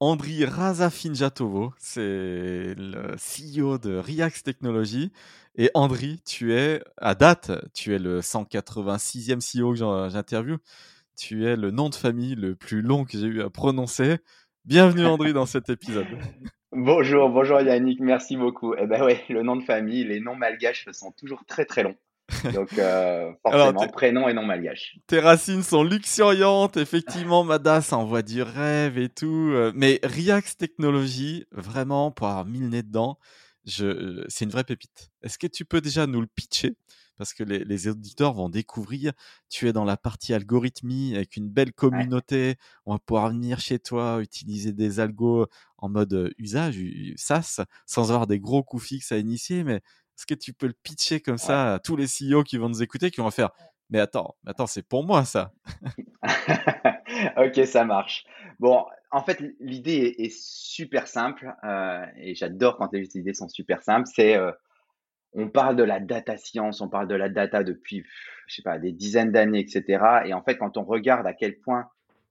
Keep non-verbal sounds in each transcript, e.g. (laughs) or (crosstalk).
Andri Razafinjatovo, c'est le CEO de React Technologies. Et Andri, tu es, à date, tu es le 186e CEO que j'interviewe. Tu es le nom de famille le plus long que j'ai eu à prononcer. Bienvenue Andri dans cet épisode. (laughs) Bonjour, bonjour Yannick, merci beaucoup. Eh ben ouais, le nom de famille, les noms malgaches sont toujours très très longs. Donc, euh, (laughs) forcément, prénom et nom malgache. Tes racines sont luxuriantes, effectivement, Mada, ça envoie du rêve et tout. Euh, mais React Technologies, vraiment, pour avoir mille nez dedans, je, c'est une vraie pépite. Est-ce que tu peux déjà nous le pitcher? Parce que les, auditeurs vont découvrir. Tu es dans la partie algorithmie avec une belle communauté. On va pouvoir venir chez toi, utiliser des algos en mode euh, usage, SaaS, sans avoir des gros coûts fixes à initier. Mais est-ce que tu peux le pitcher comme ça à tous les CEO qui vont nous écouter, qui vont faire Mais attends, attends, c'est pour moi ça. (laughs) (laughs) ok, ça marche. Bon, en fait, l'idée est, super simple euh, et j'adore quand les idées sont super simples. C'est euh, on parle de la data science, on parle de la data depuis, je sais pas, des dizaines d'années, etc. Et en fait, quand on regarde à quel point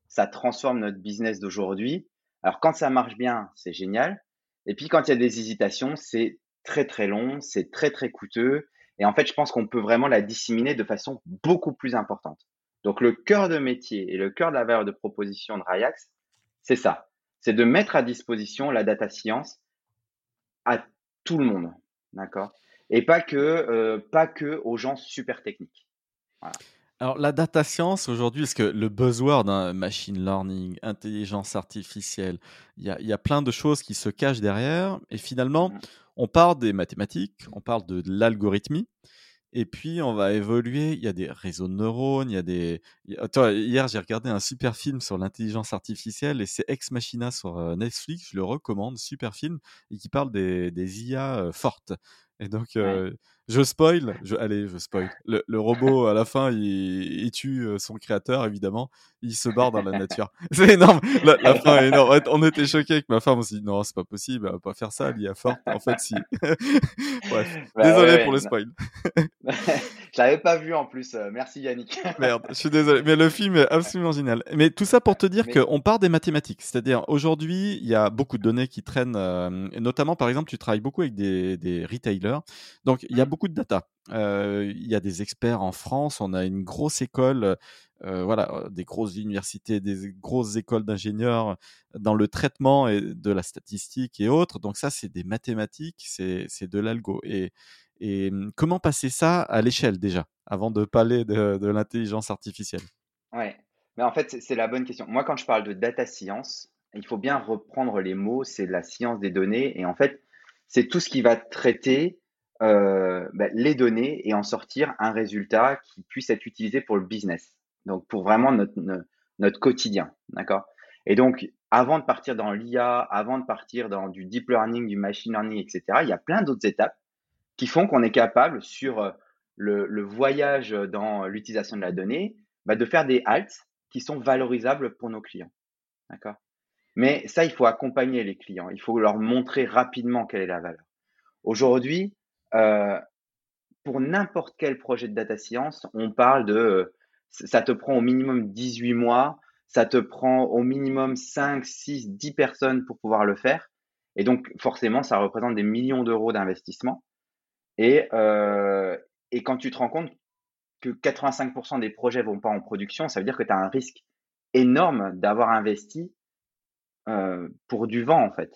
ça transforme notre business d'aujourd'hui, alors quand ça marche bien, c'est génial. Et puis quand il y a des hésitations, c'est très très long, c'est très très coûteux. Et en fait, je pense qu'on peut vraiment la disséminer de façon beaucoup plus importante. Donc le cœur de métier et le cœur de la valeur de proposition de Rayax, c'est ça. C'est de mettre à disposition la data science à tout le monde. D'accord? Et pas que, euh, pas que aux gens super techniques. Alors, la data science aujourd'hui, parce que le buzzword, hein, machine learning, intelligence artificielle, il y a, y a, plein de choses qui se cachent derrière. Et finalement, mmh. On parle des mathématiques, on parle de l'algorithmie, et puis on va évoluer. Il y a des réseaux de neurones, il y a des. hier, j'ai regardé un super film sur l'intelligence artificielle et c'est Ex Machina sur euh, Netflix. Je le recommande, super film, et qui parle des, des IA euh, fortes. Et donc, euh, je spoil, je, allez, je spoil. Le, le, robot, à la fin, il, il, tue son créateur, évidemment. Il se barre dans la (laughs) nature. (laughs) C'est énorme. La, la, fin est énorme. On était choqués avec ma femme. On s'est dit, non, c'est pas possible. Elle va pas faire ça. L'IA forte. En fait, si. (laughs) Bref. Bah désolé pour le spoil. Je l'avais pas vu en plus. Merci Yannick. (laughs) Merde, je suis désolé. Mais le film est absolument génial. Mais tout ça pour te dire qu'on part des mathématiques. C'est-à-dire, aujourd'hui, il y a beaucoup de données qui traînent. Euh, notamment, par exemple, tu travailles beaucoup avec des, des retailers donc, il y a mmh. beaucoup de data. il y a des experts en France. On a une grosse école, voilà, des grosses universités, des grosses écoles d'ingénieurs dans le traitement et de la statistique et autres. Donc, ça, c'est des mathématiques, c'est de l'algo. Et, et mmh, comment passer ça à l'échelle déjà, avant de parler de, l'intelligence artificielle? Ouais, mais en fait, c'est la bonne question. Moi, quand je parle de data science, il faut bien reprendre les mots, c'est la science des données. Et en fait, c'est tout ce qui va traiter euh, ben, les données et en sortir un résultat qui puisse être utilisé pour le business. Donc pour vraiment notre, notre, quotidien, d'accord? Et donc avant de partir dans l'IA, avant de partir dans du deep learning, du machine learning, etc., il y a plein d'autres étapes qui font qu'on est capable sur euh, le, voyage dans l'utilisation de la donnée, ben, de faire des halts qui sont valorisables pour nos clients, d'accord? Mais ça, il faut accompagner les clients. Il faut leur montrer rapidement quelle est la valeur. Aujourd'hui, euh, pour n'importe quel projet de data science, on parle de ça te prend au minimum 18 mois, ça te prend au minimum 5, 6, 10 personnes pour pouvoir le faire. Et donc, forcément, ça représente des millions d'euros d'investissement. Et, euh, et quand tu te rends compte que 85% des projets vont pas en production, ça veut dire que tu as un risque énorme d'avoir investi euh, pour du vent, en fait.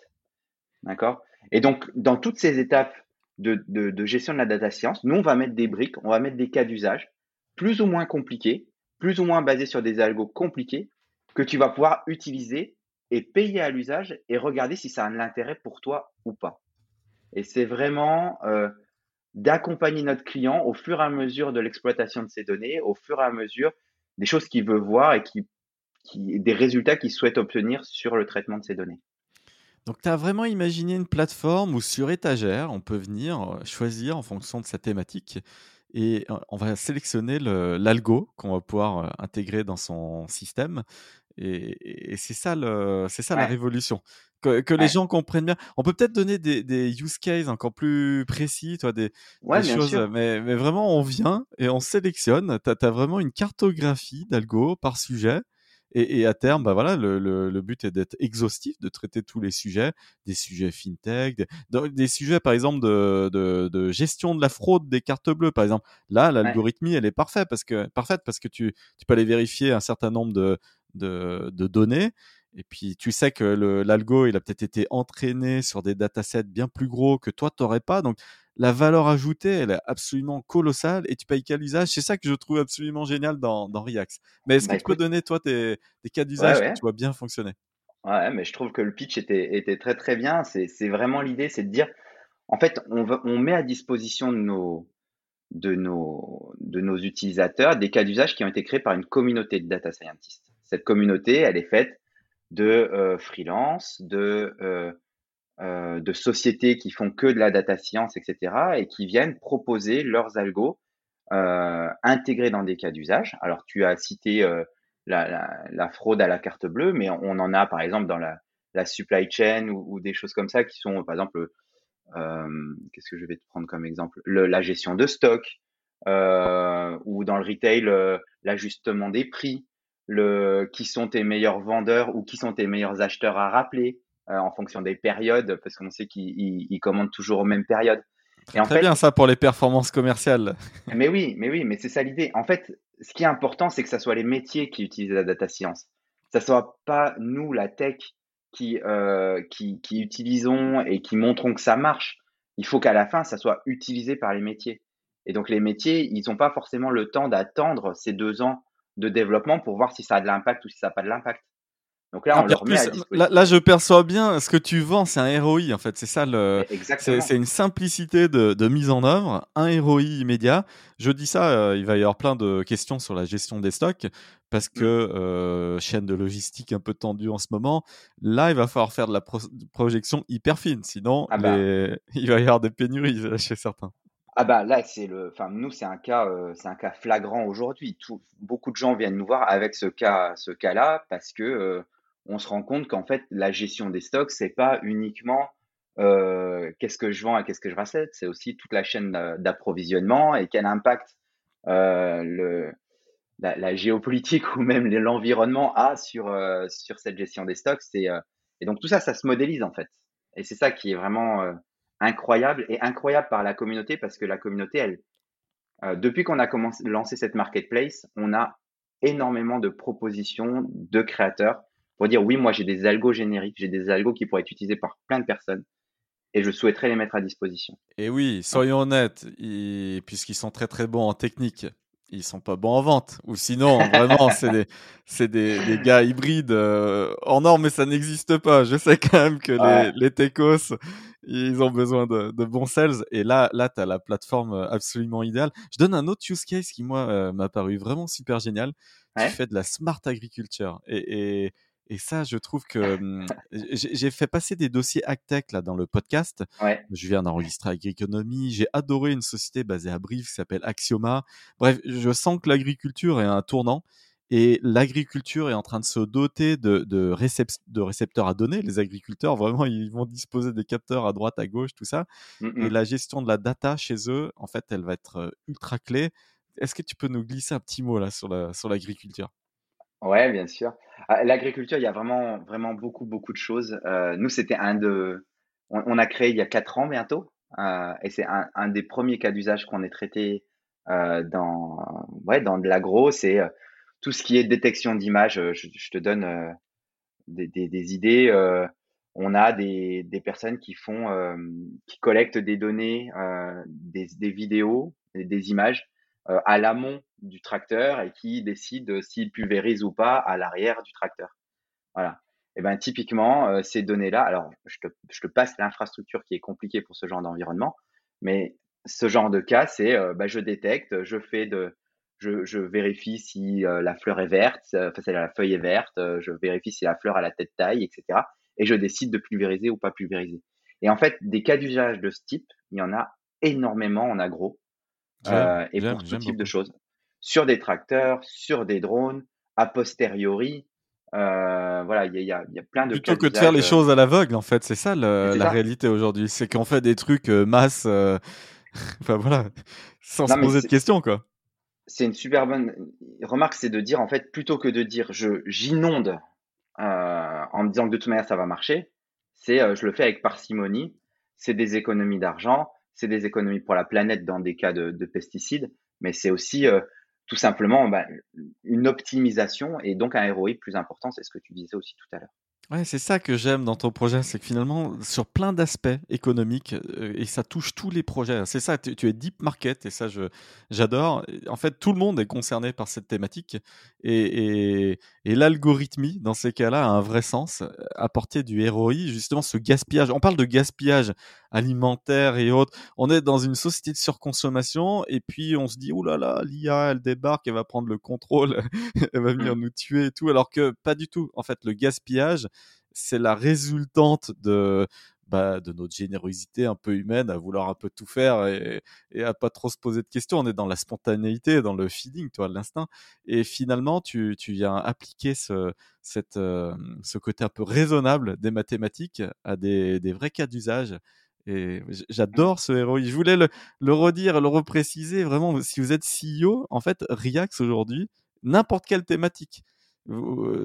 D'accord? Et donc, dans toutes ces étapes de, de, gestion de la data science, nous, on va mettre des briques, on va mettre des cas d'usage plus ou moins compliqués, plus ou moins basés sur des algos compliqués, que tu vas pouvoir utiliser et payer à l'usage et regarder si ça a un intérêt pour toi ou pas. Et c'est vraiment euh, d'accompagner notre client au fur et à mesure de l'exploitation de ces données, au fur et à mesure des choses qu'il veut voir et qui des résultats qu'ils souhaitent obtenir sur le traitement de ces données. Donc, tu as vraiment imaginé une plateforme où sur étagère, on peut venir choisir en fonction de sa thématique et on va sélectionner l'algo qu'on va pouvoir intégrer dans son système. Et, c'est ça, le, c'est ça la révolution. Que, les gens comprennent bien. On peut peut-être donner des, use cases encore plus précis, toi, des, choses. Mais, mais, vraiment, on vient et on sélectionne. Tu as, vraiment une cartographie d'algo par sujet. Et, à terme, bah voilà, le, le, but est d'être exhaustif, de traiter tous les sujets, des sujets fintech, des, sujets par exemple de, de, de, gestion de la fraude des cartes bleues, par exemple. Là, l'algorithmie, elle est parfaite parce que parfaite parce que tu, tu peux aller vérifier un certain nombre de, de, de données. Et puis, tu sais que l'algo, il a peut-être été entraîné sur des datasets bien plus gros que toi, tu n'aurais pas. Donc, la valeur ajoutée, elle est absolument colossale et tu payes quel usage? C'est ça que je trouve absolument génial dans, dans React. Mais est-ce bah, que tu peux donner, toi, tes, des cas d'usage que tu vois bien fonctionner? Ouais, mais je trouve que le pitch était, était très, très bien. C'est vraiment l'idée, c'est de dire, en fait, on, on met à disposition de nos, de nos, de nos utilisateurs des cas d'usage qui ont été créés par une communauté de data scientists. Cette communauté, elle est faite de euh, freelance, de euh, euh, de sociétés qui font que de la data science, etc., et qui viennent proposer leurs algos intégrés dans des cas d'usage. Alors, tu as cité la, fraude à la carte bleue, mais on en a par exemple dans la, supply chain ou, des choses comme ça qui sont, par exemple, qu'est-ce que je vais te prendre comme exemple? La gestion de stock, ou dans le retail, l'ajustement des prix, le, qui sont tes meilleurs vendeurs ou qui sont tes meilleurs acheteurs à rappeler. Euh, en fonction des périodes, parce qu'on sait qu'ils commandent toujours aux mêmes périodes. Et en Très bien ça pour les performances commerciales. (laughs) Mais oui, mais oui, mais c'est ça l'idée. En fait, ce qui est important, c'est que ce soit les métiers qui utilisent la data science. Ça soit pas nous, la tech, qui, euh, qui, qui, utilisons et qui montrons que ça marche. Il faut qu'à la fin, ça soit utilisé par les métiers. Et donc les métiers, ils n'ont pas forcément le temps d'attendre ces deux ans de développement pour voir si ça a de l'impact ou si ça n'a pas de l'impact. Donc là, on leur met là, je perçois bien ce que tu vends, c'est un ROI en fait. C'est ça le. C'est une simplicité de, de, mise en œuvre, un ROI immédiat. Je dis ça, euh, il va y avoir plein de questions sur la gestion des stocks parce que mmh. euh, chaîne de logistique un peu tendue en ce moment. Là, il va falloir faire de la projection hyper fine, sinon ah bah. (laughs) il va y avoir des pénuries (laughs) chez certains. Ah bah là c'est le, enfin nous c'est un cas, euh, c'est un cas flagrant aujourd'hui. Beaucoup de gens viennent nous voir avec ce cas, ce cas-là parce que on se rend compte qu'en fait, la gestion des stocks, c'est pas uniquement euh, qu'est-ce que je vends et qu'est-ce que je rachète, c'est aussi toute la chaîne d'approvisionnement et quel impact euh, le, la, géopolitique (laughs) ou même l'environnement a sur, euh, sur cette gestion des stocks. C'est, et donc tout ça, ça se modélise en fait. Et c'est ça qui est vraiment incroyable et incroyable par la communauté parce que la communauté, elle, depuis qu'on a commencé lancé cette marketplace, on a énormément de propositions de créateurs pour dire oui, moi j'ai des algos génériques, j'ai des algos qui pourraient être utilisés par plein de personnes et je souhaiterais les mettre à disposition. Et oui, soyons honnêtes, puisqu'ils sont très très bons en technique, ils sont pas bons en vente. Ou sinon, (laughs) vraiment, c'est des, c'est des, des, gars hybrides euh, en or, mais ça n'existe pas. Je sais quand même que les, les techos, ils ont besoin de, de, bons sales. Et là, là, tu as la plateforme euh, absolument idéale. Je donne un autre use case qui, moi, euh, m'a paru vraiment super génial. Tu fais de la smart agriculture. Et, et et ça, je trouve que (laughs) mmh, j'ai fait passer des dossiers Actech là dans le podcast. Je viens d'enregistrer Agriconomie. J'ai adoré une société basée à Brive qui s'appelle Axioma. Bref, je sens que l'agriculture est un tournant et l'agriculture est en train de se doter de, de, de, récepteurs à données. Les agriculteurs, vraiment, ils vont disposer des capteurs à droite, à gauche, tout ça. Mmh et la gestion de la data chez eux, en fait, elle va être ultra clé. Est-ce que tu peux nous glisser un petit mot là sur l'agriculture? Ouais, bien sûr. Ah, l'agriculture, il y a vraiment, vraiment beaucoup, beaucoup de choses. Euh, nous, c'était un de, on, a créé il y a quatre ans bientôt, euh, et c'est un, un des premiers cas d'usage qu'on ait traité euh, dans, ouais, dans de l'agro. C'est euh, tout ce qui est détection d'images. Euh, je, te donne euh, des, idées. on a des, personnes qui font, qui collectent des données, des, vidéos, des, images euh, à l'amont du tracteur et qui décide s'il pulvérise ou pas à l'arrière du tracteur. Voilà. Et ben typiquement euh, ces données-là, alors je te, passe l'infrastructure qui est compliquée pour ce genre d'environnement, mais ce genre de cas, c'est euh, bah, je détecte, je fais de, je, je vérifie si la fleur est verte, enfin si la feuille est verte, je vérifie si la fleur a la tête taille, etc. et je décide de pulvériser ou pas pulvériser. Et en fait, des cas d'usage de ce type, il y en a énormément en agro euh, et pour tout type de choses. Sur des tracteurs, sur des drones, a posteriori, euh, voilà, il y, a, plein de Plutôt que de faire les choses à l'aveugle, en fait, c'est ça la réalité aujourd'hui. C'est qu'on fait des trucs masse, (laughs) enfin voilà, sans se poser de questions, quoi c'est une super bonne remarque, c'est de dire en fait plutôt que de dire je j'inonde euh, en me disant que de toute manière ça va marcher, c'est euh, je le fais avec parcimonie. C'est des économies d'argent, c'est des économies pour la planète dans des cas de, pesticides, mais c'est aussi euh, tout simplement bah, une optimisation et donc un ROI plus important. C'est ce que tu disais aussi tout à l'heure. Ouais, c'est ça que j'aime dans ton projet, c'est que finalement, sur plein d'aspects économiques, euh, et ça touche tous les projets. C'est ça, tu, es deep market, et ça, j'adore. En fait, tout le monde est concerné par cette thématique, et, et, l'algorithmie, dans ces cas-là, a un vrai sens. Apporter du ROI, justement, ce gaspillage. On parle de gaspillage alimentaire et autres. On est dans une société de surconsommation, et puis on se dit, oh là là, l'IA, elle débarque, elle va prendre le contrôle, (laughs) elle va venir mmh. nous tuer et tout, alors que pas du tout. En fait, le gaspillage, c'est la résultante de, bah, de notre générosité un peu humaine à vouloir un peu tout faire et, et, à pas trop se poser de questions. On est dans la spontanéité, dans le feeling, toi, l'instinct. Et finalement, tu, tu viens appliquer ce, cette, euh, ce côté un peu raisonnable des mathématiques à des, des vrais cas d'usage. Et j'adore ce héros. Je voulais le, le, redire, le repréciser. Vraiment, si vous êtes CEO, en fait, Riax aujourd'hui, n'importe quelle thématique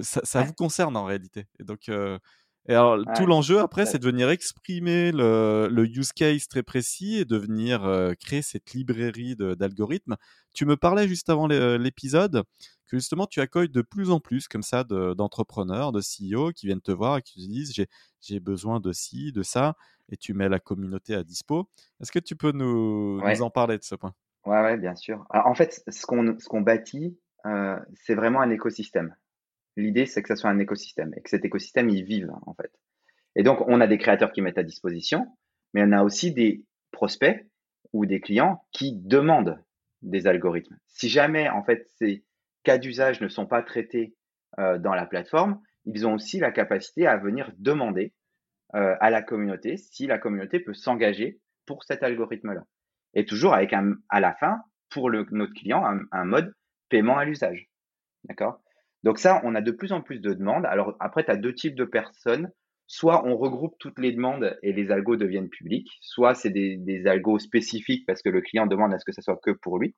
ça, vous concerne en réalité. Et donc, et alors, tout l'enjeu après, c'est de venir exprimer le, le, use case très précis et de venir créer cette librairie d'algorithmes. Tu me parlais juste avant l'épisode que justement tu accueilles de plus en plus comme ça d'entrepreneurs, de, CEO qui viennent te voir et qui te disent j'ai besoin de ci, de ça, et tu mets la communauté à dispo. Est-ce que tu peux nous, nous, en parler de ce point? Ouais, ouais, bien sûr. Alors, en fait, ce qu'on ce qu'on bâtit, c'est vraiment un écosystème. L'idée, c'est que ça soit un écosystème et que cet écosystème, il vive, en fait. Et donc, on a des créateurs qui mettent à disposition, mais on a aussi des prospects ou des clients qui demandent des algorithmes. Si jamais, en fait, ces cas d'usage ne sont pas traités euh, dans la plateforme, ils ont aussi la capacité à venir demander euh, à la communauté si la communauté peut s'engager pour cet algorithme-là. Et toujours avec un, à la fin, pour notre client, un mode paiement à l'usage. D'accord? Donc ça, on a de plus en plus de demandes. Alors après, tu as deux types de personnes. Soit on regroupe toutes les demandes et les algos deviennent publics, soit c'est des, algos spécifiques parce que le client demande à ce que ça soit que pour lui.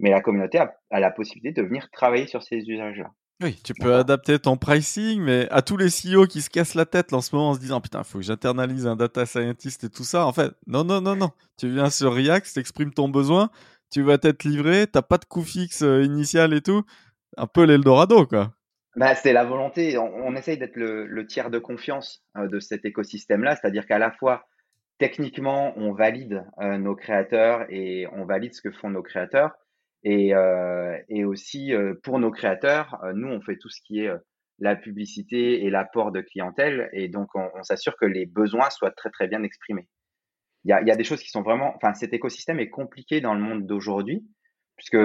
Mais la communauté a, la possibilité de venir travailler sur ces usages-là. Oui, tu peux adapter ton pricing, mais à tous les CEO qui se cassent la tête en ce moment en se disant putain, il faut que j'internalise un data scientist et tout ça. En fait, non, non, non, non. Tu viens sur React, tu exprimes ton besoin, tu vas t'être livré, t'as pas de coût fixe euh, initial et tout un peu l'Eldorado, quoi. Bah, c'est la volonté. On, essaye d'être le, tiers de confiance euh, de cet écosystème-là, c'est-à-dire qu'à la fois, techniquement, on valide euh, nos créateurs et on valide ce que font nos créateurs. Et, euh, aussi, pour nos créateurs, nous, on fait tout ce qui est la publicité et l'apport de clientèle. Et donc, on, s'assure que les besoins soient très, très bien exprimés. Il y a, y a des choses qui sont vraiment... Enfin, cet écosystème est compliqué dans le monde d'aujourd'hui, puisque,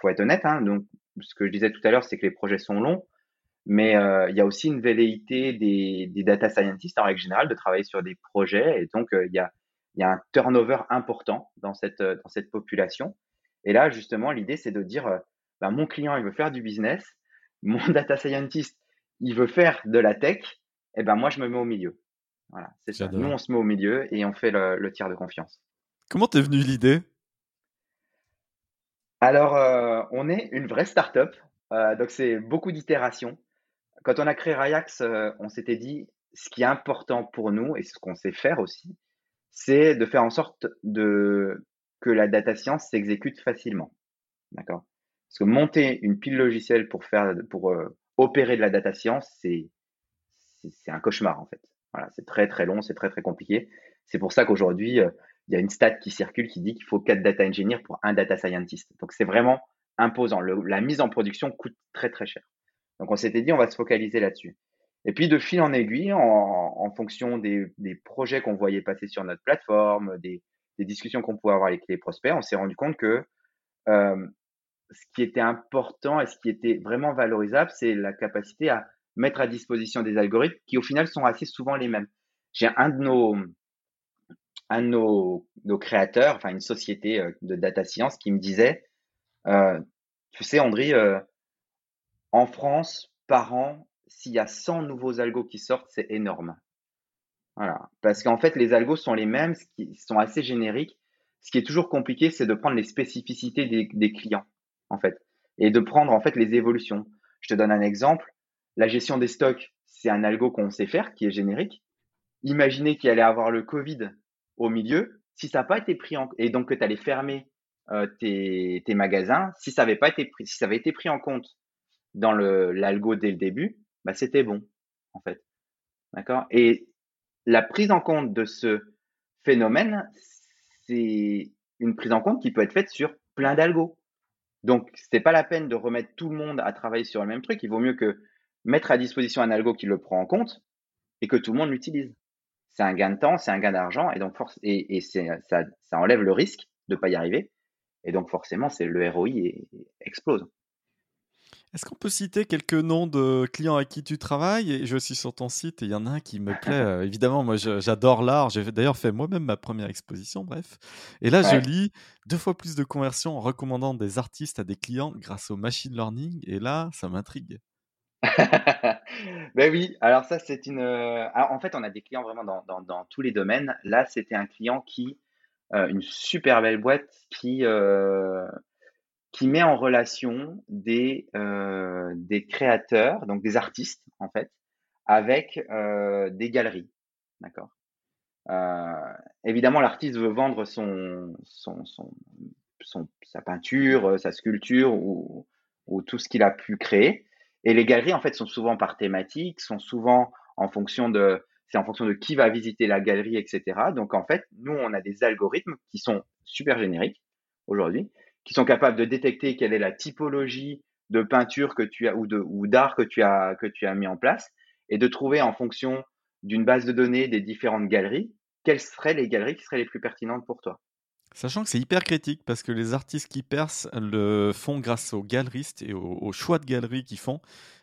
faut être honnête, hein, donc ce que je disais tout à l'heure, c'est que les projets sont longs, mais euh, il y a aussi une velléité des, data scientists en règle générale de travailler sur des projets, et donc euh, il y, a, un turnover important dans cette, dans cette population. Et là, justement, l'idée, c'est de dire, euh, bah, mon client, il veut faire du business, mon (laughs) data scientist, il veut faire de la tech, et ben moi, je me mets au milieu. Voilà, c'est ça. Nous, on se met au milieu et on fait le, le tiers de confiance. Comment t'es venu l'idée? Alors, euh, on est une vraie startup, euh, donc c'est beaucoup d'itérations. Quand on a créé Rayax, euh, on s'était dit, ce qui est important pour nous et ce qu'on sait faire aussi, c'est de faire en sorte que la data science s'exécute facilement. D'accord? Parce que monter une pile logicielle pour faire, pour opérer de la data science, c'est, c'est un cauchemar en fait. Voilà, c'est très très long, c'est très très compliqué. C'est pour ça qu'aujourd'hui, il y a une stat qui circule qui dit qu'il faut 4 data engineers pour un data scientist. Donc c'est vraiment imposant. la mise en production coûte très très cher. Donc on s'était dit on va se focaliser là-dessus. Et puis de fil en aiguille, en, fonction des, projets qu'on voyait passer sur notre plateforme, des, discussions qu'on pouvait avoir avec les prospects, on s'est rendu compte que euh, ce qui était important et ce qui était vraiment valorisable, c'est la capacité à mettre à disposition des algorithmes qui au final sont assez souvent les mêmes. J'ai un de nos, un de nos, nos créateurs, enfin une société euh, de data science qui me disait, euh, tu sais André, euh, en France, par an, s'il y a 100 nouveaux algos qui sortent, c'est énorme. Voilà. Parce qu'en fait, les algos sont les mêmes, qui sont assez génériques. Ce qui est toujours compliqué, c'est de prendre les spécificités des, des, clients, en fait, et de prendre en fait les évolutions. Je te donne un exemple. La gestion des stocks, c'est un algo qu'on sait faire, qui est générique. Imaginez qu'il allait avoir le Covid au milieu, si ça n'a pas été pris en et donc que tu allais fermer euh, tes, magasins, si ça avait pas été pris, si ça avait été pris en compte dans le l'algo dès le début, bah c'était bon en fait. D'accord? Et la prise en compte de ce phénomène, c'est une prise en compte qui peut être faite sur plein d'algos. Donc, c'est pas la peine de remettre tout le monde à travailler sur le même truc. Il vaut mieux que mettre à disposition un algo qui le prend en compte et que tout le monde l'utilise c'est un gain de temps, c'est un gain d'argent, et donc force, et, et ça, ça, enlève le risque de ne pas y arriver. Et donc forcément, c'est le ROI explose. Est-ce qu'on peut citer quelques noms de clients avec qui tu travailles? Et Je suis sur ton site et il y en a un qui me plaît. (laughs) Euh, évidemment, moi j'adore l'art. J'ai d'ailleurs fait moi-même ma première exposition, bref. Et là, je lis deux fois plus de conversions en recommandant des artistes à des clients grâce au machine learning. Et là, ça m'intrigue. (laughs) Ben oui, alors ça c'est une. Euh, alors en fait, on a des clients vraiment dans, dans, tous les domaines. Là, c'était un client qui, euh, une super belle boîte qui euh, qui met en relation des des créateurs, donc des artistes en fait, avec des galeries, d'accord? évidemment, l'artiste veut vendre son, son, son, sa peinture, sa sculpture ou tout ce qu'il a pu créer. Et les galeries, en fait, sont souvent par thématique, sont souvent en fonction de, c'est en fonction de qui va visiter la galerie, etc. Donc, en fait, nous, on a des algorithmes qui sont super génériques aujourd'hui, qui sont capables de détecter quelle est la typologie de peinture que tu as ou de ou d'art que tu as que tu as mis en place et de trouver en fonction d'une base de données des différentes galeries quelles seraient les galeries qui seraient les plus pertinentes pour toi. Sachant que c'est hyper critique parce que les artistes qui percent le font grâce aux galeristes et au, choix de galeries qu'ils font.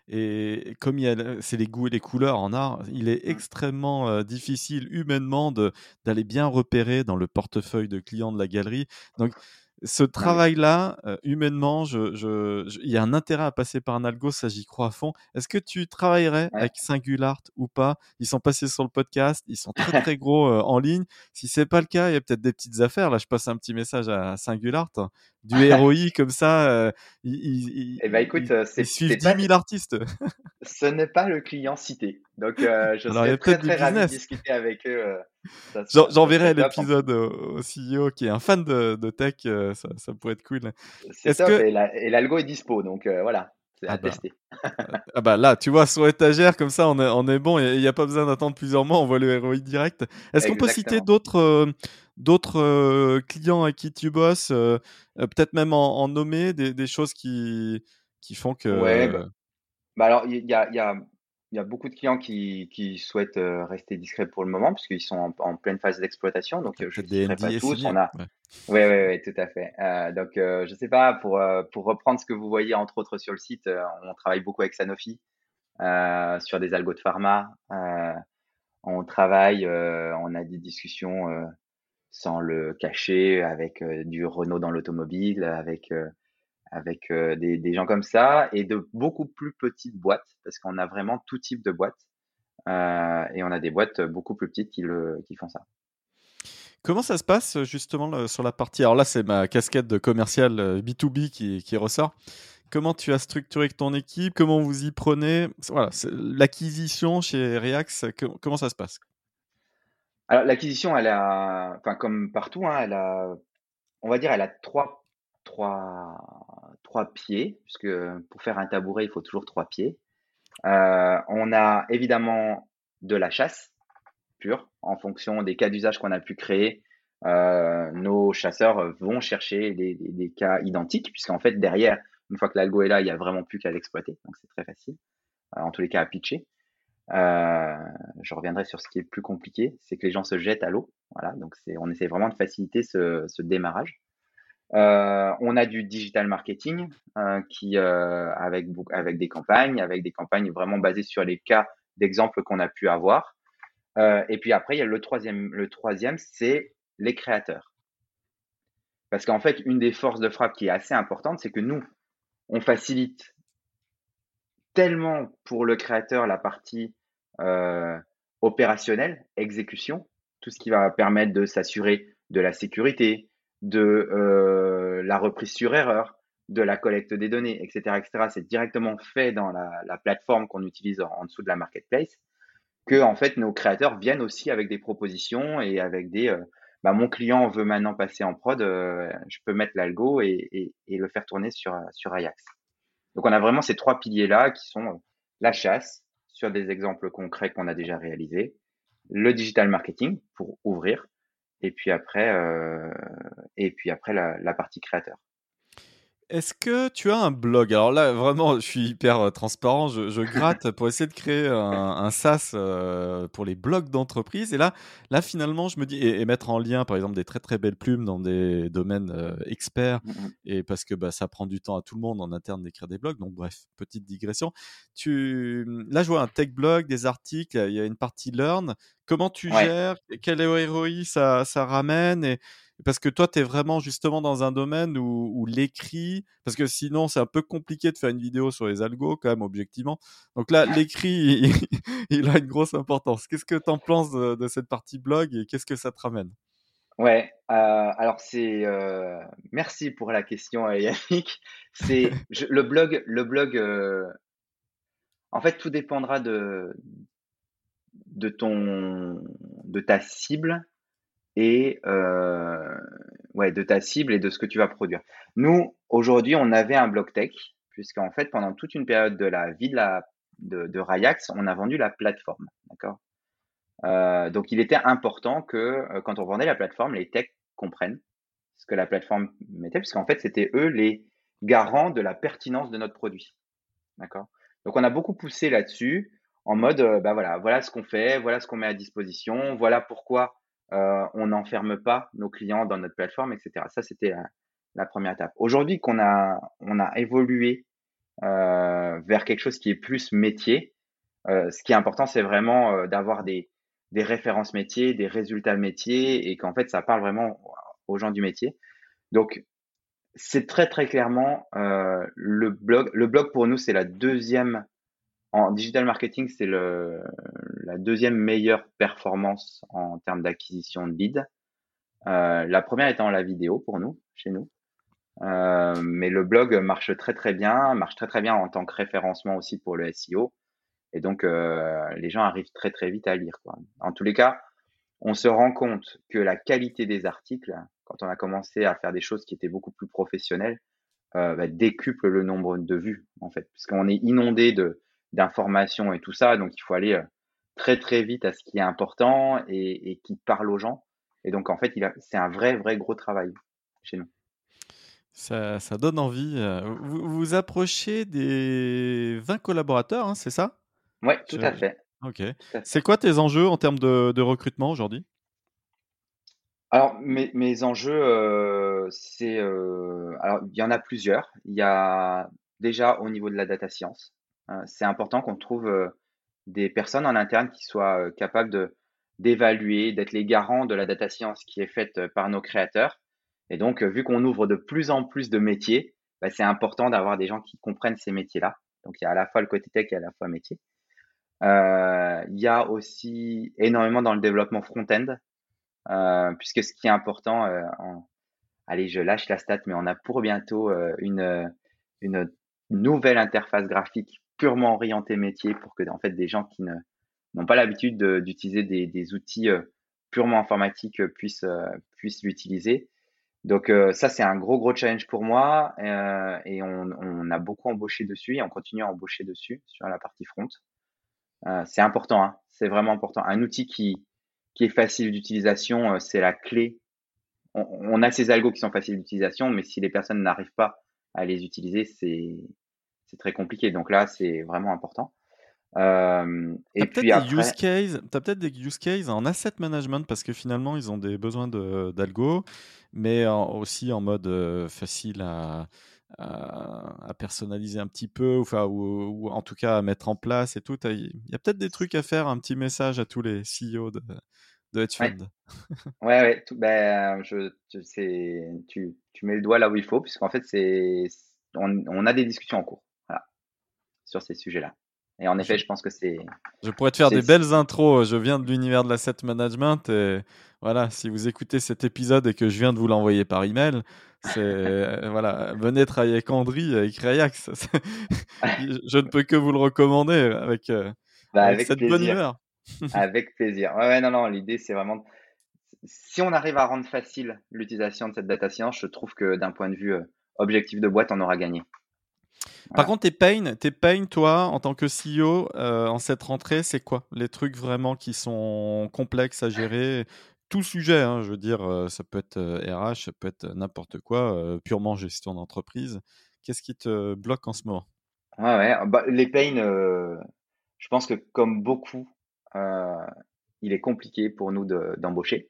Et comme c'est les goûts et les couleurs en art, il est extrêmement euh, difficile humainement d'aller bien repérer dans le portefeuille de clients de la galerie. Donc ce bah travail-là, euh, humainement, je, je, il y a un intérêt à passer par un algo, ça j'y crois à fond. Est-ce que tu travaillerais avec Singulart ou pas? Ils sont passés sur le podcast, ils sont très très gros euh, en ligne. Si c'est pas le cas, il y a peut-être des petites affaires. Là, je passe un petit message à Singulart, du (laughs) ROI comme ça. Euh, ils, eh ben, écoute, euh, c'est, suivent 10 000 artistes. ce n'est pas le client cité. Donc, je serais très très ravi de discuter avec eux. J'enverrai l'épisode au, CEO qui est un fan de, tech, euh, ça, pourrait être cool. C'est top, que... et l'algo est dispo, donc euh, voilà, c'est à ah bah. tester. (laughs) ah bah là, tu vois, sur étagère, comme ça, on est, on est bon, il n'y a, pas besoin d'attendre plusieurs mois, on voit le ROI direct. Est-ce qu'on peut citer d'autres euh, d'autres clients à qui tu bosses, peut-être même en, nommer des, choses qui, qui font que... Ouais, bah, bah alors, il y a, y a il y a beaucoup de clients qui, qui souhaitent euh, rester discrets pour le moment, puisqu'ils sont en, pleine phase d'exploitation. Donc, je ne sais pas tous. On a... Oui, oui, oui, tout à fait. Euh, donc, euh, je ne sais pas, pour, pour reprendre ce que vous voyez, entre autres, sur le site, on travaille beaucoup avec Sanofi sur des algos de pharma. on travaille, on a des discussions sans le cacher avec du Renault dans l'automobile, avec avec euh, des, des, gens comme ça et de beaucoup plus petites boîtes parce qu'on a vraiment tout type de boîtes euh, et on a des boîtes beaucoup plus petites qui, le, qui font ça. Comment ça se passe justement sur la partie? Alors là, c'est ma casquette de commercial B2B euh, qui, qui, ressort. Comment tu as structuré ton équipe? Comment vous y prenez? Voilà, l'acquisition chez Reax, comment ça se passe? Alors l'acquisition, elle a, enfin comme partout, hein, elle a, on va dire, elle a trois trois, trois pieds, puisque pour faire un tabouret, il faut toujours trois pieds. Euh, on a évidemment de la chasse pure, en fonction des cas d'usage qu'on a pu créer. Euh, nos chasseurs vont chercher des, cas identiques, puisqu'en fait, derrière, une fois que l'algo est là, il n'y a vraiment plus qu'à l'exploiter. Donc, c'est très facile. Euh, en tous les cas, à pitcher. je reviendrai sur ce qui est plus compliqué, c'est que les gens se jettent à l'eau. Voilà, donc on essaie vraiment de faciliter ce démarrage. On a du digital marketing qui avec avec des campagnes, avec des campagnes vraiment basées sur les cas d'exemples qu'on a pu avoir. et puis après, il y a le troisième, le troisième, c'est les créateurs. Parce qu'en fait, une des forces de frappe qui est assez importante, c'est que nous, on facilite tellement pour le créateur la partie euh, opérationnelle, exécution, tout ce qui va permettre de s'assurer de la sécurité, de euh, la reprise sur erreur, de la collecte des données, etc. etc. C'est directement fait dans la, plateforme qu'on utilise en, dessous de la marketplace, que en fait nos créateurs viennent aussi avec des propositions et avec des euh, bah, mon client veut maintenant passer en prod, je peux mettre l'algo et, et, le faire tourner sur, sur Ajax. Donc on a vraiment ces trois piliers-là qui sont euh, la chasse sur des exemples concrets qu'on a déjà réalisés, le digital marketing pour ouvrir, et puis après, euh, et puis après la, la partie créateur. Est-ce que tu as un blog? Alors là, vraiment, je suis hyper euh, transparent. Je, gratte (laughs) pour essayer de créer un, SaaS euh, pour les blogs d'entreprise. Et là, là, finalement, je me dis et, mettre en lien, par exemple, des très très belles plumes dans des domaines euh, experts. Mmh et parce que bah, ça prend du temps à tout le monde en interne d'écrire des blogs. Donc bref, petite digression. Tu, là, je vois un tech blog, des articles. Il y a une partie learn. Comment tu gères? Quel ROI ça, ça ramène? Et, parce que toi, tu es vraiment justement dans un domaine où, l'écrit, parce que sinon, c'est un peu compliqué de faire une vidéo sur les algos, quand même, objectivement. Donc là, l'écrit, il, (laughs) a une grosse importance. Qu'est-ce que tu en penses de, cette partie blog et qu'est-ce que ça te ramène? Ouais, euh, alors c'est euh, merci pour la question euh, (laughs) Yannick. C'est le blog, le blog. en fait, tout dépendra de de ton de ta cible et euh, ouais, de ta cible et de ce que tu vas produire. Nous, aujourd'hui, on avait un blog tech, puisqu'en fait, pendant toute une période de la vie de, la, de, Rayax, on a vendu la plateforme. D'accord? Euh, Donc, il était important que euh, quand on vendait la plateforme, les techs comprennent ce que la plateforme mettait, puisqu'en fait, c'était eux les garants de la pertinence de notre produit. D'accord? Donc, on a beaucoup poussé là-dessus en mode, bah voilà, voilà ce qu'on fait, voilà ce qu'on met à disposition, voilà pourquoi on n'enferme pas nos clients dans notre plateforme, etc. Ça, c'était la, première étape. Aujourd'hui qu'on a, on a évolué euh, vers quelque chose qui est plus métier, euh, ce qui est important, c'est vraiment d'avoir des, des références métiers, des résultats métiers, et qu'en fait, ça parle vraiment aux gens du métier. Donc, c'est très très clairement le blog. Le blog pour nous, c'est la deuxième en digital marketing, c'est la deuxième meilleure performance en termes d'acquisition de leads. Euh, la première étant la vidéo pour nous, chez nous. Euh, mais le blog marche très très bien, marche très très bien en tant que référencement aussi pour le SEO. Et donc, euh, les gens arrivent très très vite à lire. En tous les cas, on se rend compte que la qualité des articles, quand on a commencé à faire des choses qui étaient beaucoup plus professionnelles, bah, décuple le nombre de vues, en fait, puisqu'on est inondé de, d'informations et tout ça. Donc, il faut aller euh, très, très vite à ce qui est important et, qui parle aux gens. Et donc, en fait, c'est un vrai, vrai gros travail chez nous. Ça, donne envie. Euh, vous vous approchez des 20 collaborateurs, hein, c'est ça? Oui, tout à fait. Ok. C'est quoi tes enjeux en termes de, recrutement aujourd'hui? Alors, mes, mes enjeux, euh, c'est. alors, il y en a plusieurs. Il y a déjà au niveau de la data science. Hein, c'est important qu'on trouve des personnes en interne qui soient capables d'évaluer, d'être les garants de la data science qui est faite par nos créateurs. Et donc, vu qu'on ouvre de plus en plus de métiers, bah, c'est important d'avoir des gens qui comprennent ces métiers-là. Donc, il y a à la fois le côté tech et à la fois métier. il y a aussi énormément dans le développement front-end, puisque ce qui est important, allez, je lâche la stat, mais on a pour bientôt une, une nouvelle interface graphique purement orienté métier pour que en fait des gens qui ne n'ont pas l'habitude d'utiliser des, des, outils euh, purement informatiques euh, puissent euh, puissent l'utiliser. Donc ça c'est un gros gros challenge pour moi et on, on, a beaucoup embauché dessus et on continue à embaucher dessus sur la partie front. c'est important, hein, c'est vraiment important. Un outil qui qui est facile d'utilisation, c'est la clé. On, on, a ces algos qui sont faciles d'utilisation, mais si les personnes n'arrivent pas à les utiliser, c'est c'est très compliqué. Donc là, c'est vraiment important. Euh, et puis après... use cases, as peut-être des use cases en asset management parce que finalement ils ont des besoins d'algo, mais aussi en mode euh, facile à, à, personnaliser un petit peu, enfin, ou, en tout cas à mettre en place et tout. Il y a peut-être des trucs à faire, un petit message à tous les CEO de, de hedge fund. (laughs) Ouais, ouais, tout, ben, je, tu, tu mets le doigt là où il faut, puisqu'en fait, c'est, on, on, a des discussions en cours sur ces sujets-là. Et en effet, je pense que c'est. Je pourrais te faire des belles intros. Je viens de l'univers de l'asset management et voilà, si vous écoutez cet épisode et que je viens de vous l'envoyer par email, c'est euh, voilà, venez travailler avec Andri, avec Rayax. (laughs) je, ne peux que vous le recommander avec, euh, bah, avec, cette bonne humeur. avec plaisir. Ouais, ouais non, non. L'idée, c'est vraiment si on arrive à rendre facile l'utilisation de cette data science, je trouve que d'un point de vue euh, objectif de boîte, on aura gagné. Par contre, tes pains, tes pains, toi, en tant que CEO, euh, en cette rentrée, c'est quoi? Les trucs vraiment qui sont complexes à gérer? Tout sujet, hein, je veux dire, euh, ça peut être RH, ça peut être n'importe quoi, purement gestion d'entreprise. Qu'est-ce qui te bloque en ce moment? Ouais. Bah, les pains, je pense que comme beaucoup, il est compliqué pour nous d'embaucher.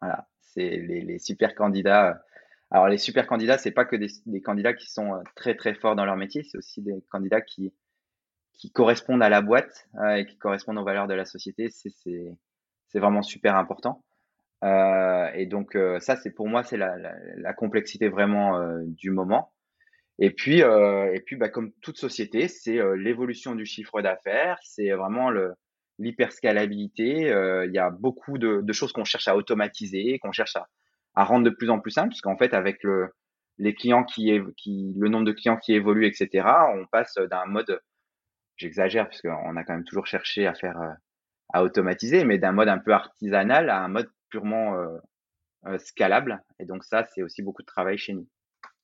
Voilà, c'est les, super candidats. Alors les super candidats, c'est pas que des, candidats qui sont euh, très très forts dans leur métier, c'est aussi des candidats qui qui correspondent à la boîte euh, et qui correspondent aux valeurs de la société. C'est vraiment super important. Euh, et donc ça, c'est pour moi, c'est la, la, complexité vraiment du moment. Et puis et puis bah, comme toute société, c'est l'évolution du chiffre d'affaires, c'est vraiment le l'hyperscalabilité. Il y a beaucoup de, de choses qu'on cherche à automatiser, qu'on cherche à, à, rendre de plus en plus simple, puisqu'en fait, avec le, les clients qui, qui, le nombre de clients qui évolue, etc., on passe d'un mode, j'exagère, puisqu'on a quand même toujours cherché à faire, euh, à automatiser, mais d'un mode un peu artisanal à un mode purement euh, euh scalable. Et donc ça, c'est aussi beaucoup de travail chez nous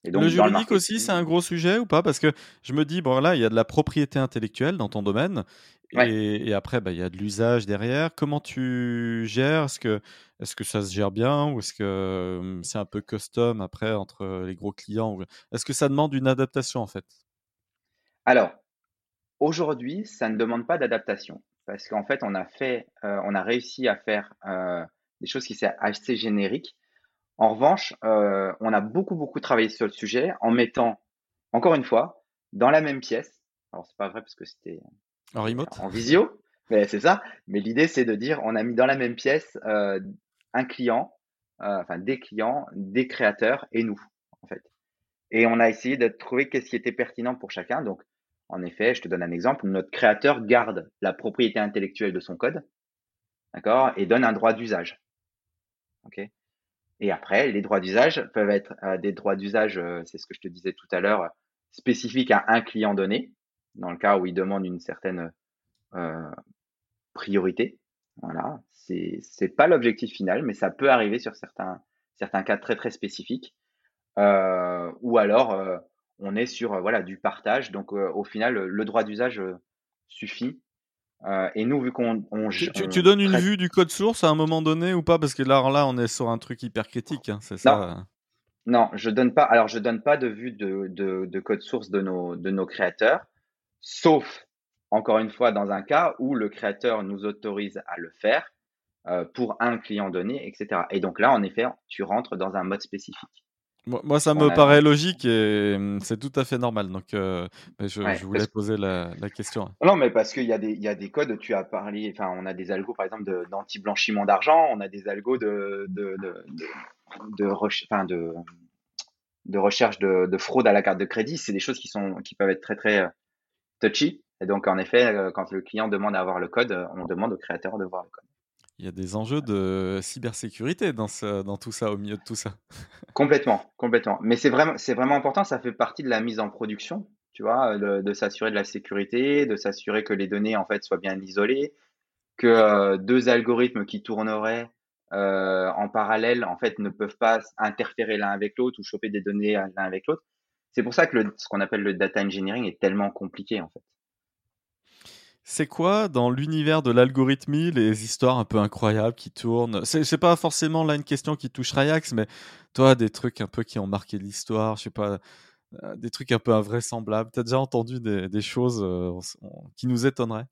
le juridique aussi, c'est un gros sujet ou pas? Parce que je me dis, bon là, il y a de la propriété intellectuelle dans ton domaine, et, après, bah, il y a de l'usage derrière. Comment tu gères? Est-ce que, est que ça se gère bien ou est-ce que hum, c'est un peu custom après entre les gros clients Est-ce que ça demande une adaptation en fait? Alors, aujourd'hui, ça ne demande pas d'adaptation parce qu'en fait, on a fait, euh, on a réussi à faire euh, des choses qui sont assez génériques en revanche, euh, on a beaucoup, beaucoup travaillé sur le sujet en mettant, encore une fois, dans la même pièce. Alors, c'est pas vrai parce que c'était en remote, en visio, mais c'est ça. Mais l'idée, c'est de dire, on a mis dans la même pièce euh, un client, euh, enfin des clients, des créateurs et nous, en fait. Et on a essayé de trouver qu'est-ce qui était pertinent pour chacun. Donc, en effet, je te donne un exemple. Notre créateur garde la propriété intellectuelle de son code, d'accord, et donne un droit d'usage. Ok? Et après, les droits d'usage peuvent être euh, des droits d'usage, euh, c'est ce que je te disais tout à l'heure, spécifiques à un client donné, dans le cas où il demande une certaine euh, priorité. Voilà, c'est pas l'objectif final, mais ça peut arriver sur certains certains cas très très spécifiques. ou alors, on est sur voilà du partage. Donc au final, le droit d'usage suffit euh, et nous, vu qu'on. Tu, donnes une vue du code source à un moment donné ou pas? Parce que là, là, on est sur un truc hyper critique, hein, c'est ça? Non, je donne pas. Alors, je donne pas de vue de, de, code source de nos, de nos créateurs, sauf, encore une fois, dans un cas où le créateur nous autorise à le faire euh, pour un client donné, etc. Et donc là, en effet, tu rentres dans un mode spécifique. Moi, ça me paraît logique et mmh, c'est tout à fait normal. Donc, euh, je, voulais poser la, question. Non, mais parce qu'il y, a des, y a des codes, tu as parlé, enfin, on a des algos, par exemple, d'anti-blanchiment d'argent, on a des algos de, de, de, de, de recherche de, fraude à la carte de crédit. C'est des choses qui, sont, qui peuvent être très, très euh, touchy. Et donc, en effet, euh, quand le client demande à avoir le code, on demande au créateur de voir le code. Il y a des enjeux de cybersécurité dans, dans tout ça, au milieu de tout ça. (laughs) Complètement, complètement. Mais c'est vraiment, important, ça fait partie de la mise en production, tu vois, de, s'assurer de la sécurité, de s'assurer que les données, en fait, soient bien isolées, que euh, deux algorithmes qui tourneraient euh, en parallèle, en fait, ne peuvent pas interférer l'un avec l'autre ou choper des données l'un avec l'autre. C'est pour ça que ce qu'on appelle le data engineering est tellement compliqué, en fait. C'est quoi dans l'univers de l'algorithmie les histoires un peu incroyables qui tournent? C'est pas forcément là une question qui touche Rayax, mais toi, des trucs un peu qui ont marqué l'histoire, je sais pas, des trucs un peu invraisemblables. Tu as déjà entendu des, choses qui nous étonneraient?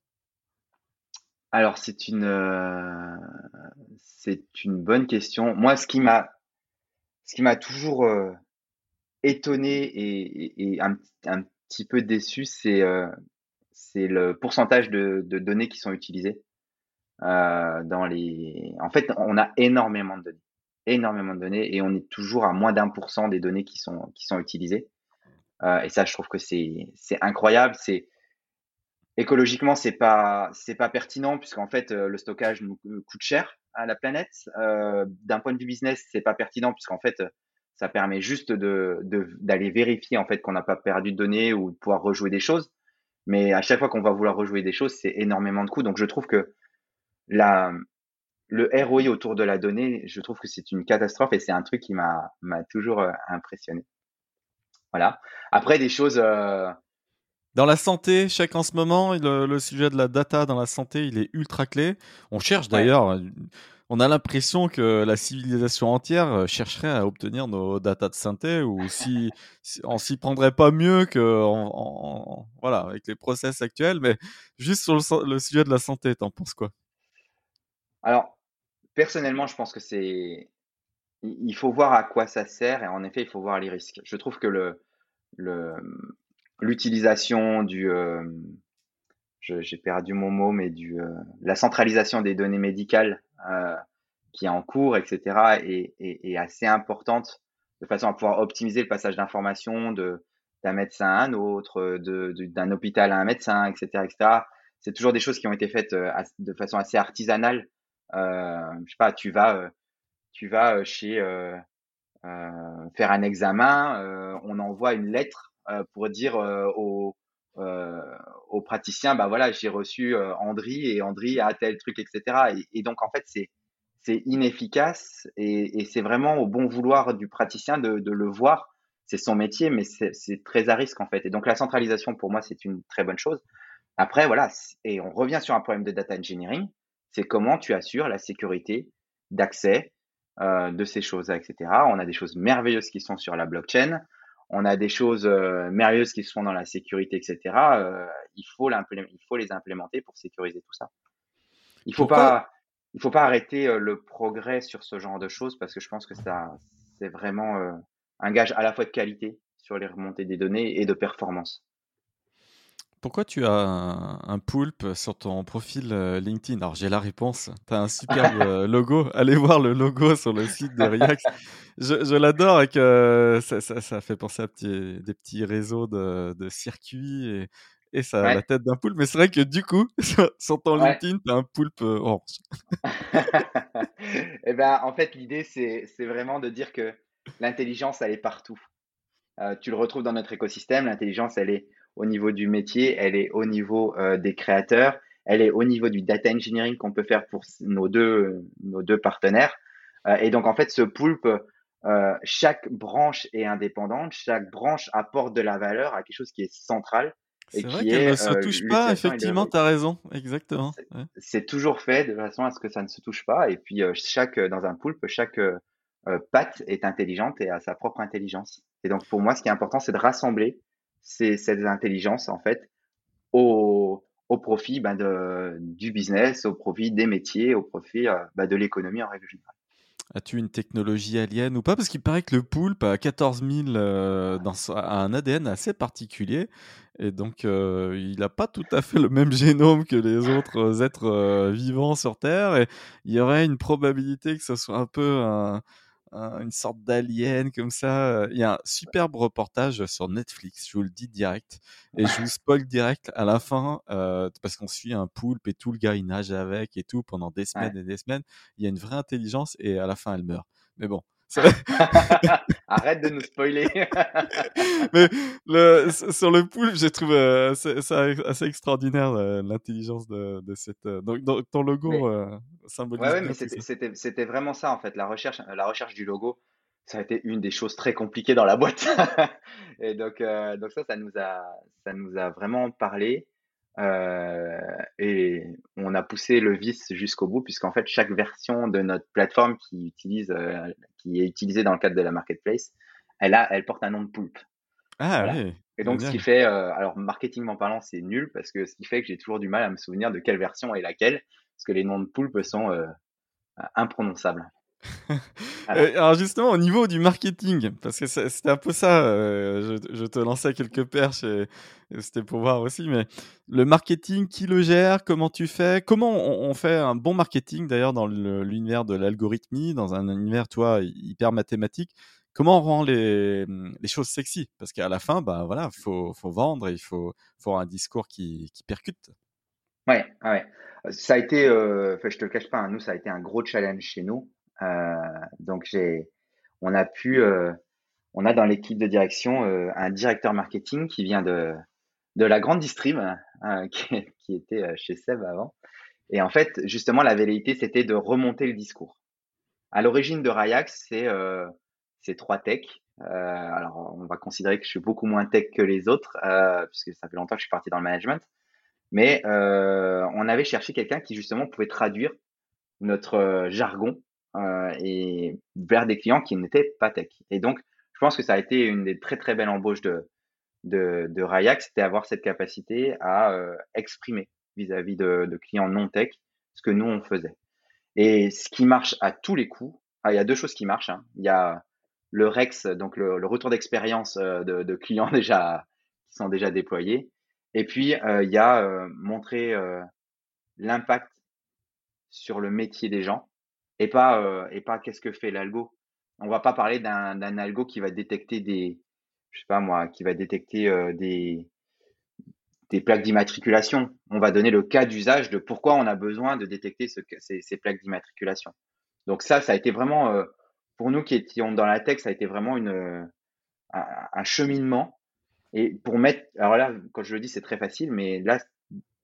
Alors, c'est une, c'est une bonne question. Moi, ce qui m'a, ce qui m'a toujours étonné et, un, petit peu déçu, c'est c'est le pourcentage de, données qui sont utilisées. les... En fait, on a énormément de données énormément de données et on est toujours à moins d'un pour cent des données qui sont, utilisées. Euh, et ça, je trouve que c'est incroyable. C'est écologiquement, c'est pas pas pertinent puisqu'en fait euh, le stockage nous, coûte cher à la planète. Euh, D'un point de vue business, c'est pas pertinent puisqu'en fait ça permet juste d'aller vérifier en fait qu'on n'a pas perdu de données ou de pouvoir rejouer des choses. Mais à chaque fois qu'on va vouloir rejouer des choses, c'est énormément de coûts. Donc je trouve que la le ROI autour de la donnée, je trouve que c'est une catastrophe et c'est un truc qui m'a toujours euh, impressionné. Voilà. Après, des choses. Euh, dans la santé, chaque en ce moment, le, sujet de la data dans la santé, il est ultra clé. On cherche d'ailleurs, on a l'impression que la civilisation entière euh, chercherait à obtenir nos data de santé ou (laughs) si, on s'y prendrait pas mieux que voilà, avec les process actuels. Mais juste sur le, le sujet de la santé, t'en penses quoi? Alors, personnellement, je pense que c'est. Il faut voir à quoi ça sert et en effet, il faut voir les risques. Je trouve que le, le, l'utilisation du. Euh, j'ai perdu mon mot, mais du, euh, la centralisation des données médicales qui est en cours, etc., est, est, assez importante de façon à pouvoir optimiser le passage d'informations d'un médecin à un autre, d'un hôpital à un médecin, etc., etc. C'est toujours des choses qui ont été faites de façon assez artisanale euh, je sais pas, tu vas, euh, tu vas euh, chez faire un examen, on envoie une lettre pour dire au, au praticien, bah voilà, j'ai reçu Andri et Andri a tel truc, etc. Et, donc en fait, c'est inefficace et, c'est vraiment au bon vouloir du praticien de, de le voir. C'est son métier, mais c'est très à risque en fait. Et donc la centralisation, pour moi, c'est une très bonne chose. Après, voilà, et on revient sur un problème de data engineering c'est comment tu assures la sécurité d'accès euh, de ces choses-là, etc. On a des choses merveilleuses qui sont sur la blockchain, on a des choses euh, merveilleuses qui sont dans la sécurité, etc. Euh, il, faut il faut les implémenter pour sécuriser tout ça. Il faut pas, il faut pas arrêter le progrès sur ce genre de choses parce que je pense que ça, c'est vraiment un gage à la fois de qualité sur les remontées des données et de performance. Pourquoi tu as un, poulpe sur ton profil euh, LinkedIn? Alors j'ai la réponse. Tu as un superbe (laughs) euh, logo. Allez voir le logo sur le site de React. (laughs) Je, l'adore et que ça, fait penser à des petits réseaux de, circuits et, et ça a la tête d'un poulpe. Mais c'est vrai que du coup, (laughs) sur, ton LinkedIn, tu as un poulpe euh, orange. (laughs) eh ben, en fait, l'idée, c'est vraiment de dire que l'intelligence, elle est partout. tu le retrouves dans notre écosystème. L'intelligence, elle est au niveau du métier, elle est au niveau euh, des créateurs, elle est au niveau du data engineering qu'on peut faire pour nos deux, nos deux partenaires. Euh, et donc, en fait, ce poulpe, euh, chaque branche est indépendante, chaque branche apporte de la valeur à quelque chose qui est central. C'est vrai qu'elle ne se touche pas, effectivement, tu as raison, exactement. C'est toujours fait de façon à ce que ça ne se touche pas. Et puis, chaque, dans un poulpe, chaque patte est intelligente et a sa propre intelligence. Et donc, pour moi, ce qui est important, c'est de rassembler c'est cette intelligence en fait au, au profit ben, de, du business, au profit des métiers, au profit euh, ben, de l'économie en règle générale. As-tu une technologie alien ou pas? Parce qu'il paraît que le poulpe a 14 000 euh, dans, un ADN assez particulier. Et donc euh, il n'a pas tout à fait le même génome que les autres êtres vivants sur Terre. Et il y aurait une probabilité que ce soit un peu un, une sorte d'alien comme ça. Il y a un superbe reportage sur Netflix, je vous le dis direct, (laughs) et je vous spoil direct à la fin, euh, parce qu'on suit un poulpe et tout, le gars il nage avec et tout pendant des semaines et des semaines. Il y a une vraie intelligence et à la fin elle meurt. Mais bon, (laughs) Arrête de nous spoiler. (laughs) Mais le, sur le pool, j'ai trouvé euh, ça assez extraordinaire l'intelligence de, de, cette. Euh, donc, ton logo euh, symbolise. Ouais, ouais mais c'était vraiment ça en fait. La recherche, la recherche du logo, ça a été une des choses très compliquées dans la boîte. (laughs) Et donc, donc ça, ça nous a, ça nous a vraiment parlé. Euh, et on a poussé le vice jusqu'au bout, puisqu'en fait, chaque version de notre plateforme qui, utilise, euh, qui est utilisée dans le cadre de la marketplace, elle, a, elle porte un nom de poulpe. Ah oui, Et donc, ce qui fait, alors marketingment parlant, c'est nul parce que ce qui fait que j'ai toujours du mal à me souvenir de quelle version est laquelle, parce que les noms de poulpes sont imprononçables. Alors justement, au niveau du marketing, parce que c'était un peu ça, je, te lançais quelques perches et, c'était pour voir aussi, mais le marketing, qui le gère, comment tu fais, comment on, fait un bon marketing d'ailleurs dans l'univers de l'algorithmie, dans un univers, toi, hyper mathématique, comment on rend les, les choses sexy? Parce qu'à la fin, bah voilà, faut, faut vendre, il faut, faut un discours qui, qui percute. Ouais, ouais. Ça a été, euh, je te le cache pas, hein, nous, ça a été un gros challenge chez nous. Euh, donc, j'ai, on a pu, euh, on a dans l'équipe de direction euh, un directeur marketing qui vient de, de la grande distrib, hein, (laughs) qui, était chez Seb avant. Et en fait, justement, la velléité, c'était de remonter le discours. À l'origine de Rayax, c'est c'est trois techs. Euh, alors, on va considérer que je suis beaucoup moins tech que les autres, euh, puisque ça fait longtemps que je suis parti dans le management. Mais euh, on avait cherché quelqu'un qui justement pouvait traduire notre jargon et vers des clients qui n'étaient pas tech. Et donc, je pense que ça a été une des très très belles embauches de, de, de c'était avoir cette capacité à exprimer vis-à-vis de, de, clients non tech ce que nous on faisait. Et ce qui marche à tous les coups, ah, il y a deux choses qui marchent. Hein. Il y a le Rex, donc le, retour d'expérience euh, de, clients (laughs) déjà qui sont déjà déployés. Et puis euh, il y a euh, montrer l'impact sur le métier des gens et pas et pas qu'est-ce que fait l'algo. On va pas parler d'un algo qui va détecter des je sais pas moi qui va détecter des des plaques d'immatriculation. On va donner le cas d'usage de pourquoi on a besoin de détecter ce, ces, ces plaques d'immatriculation. Donc ça, ça a été vraiment pour nous qui étions dans la tech, ça a été vraiment une, un, cheminement. Et pour mettre, alors là, quand je le dis, c'est très facile, mais là,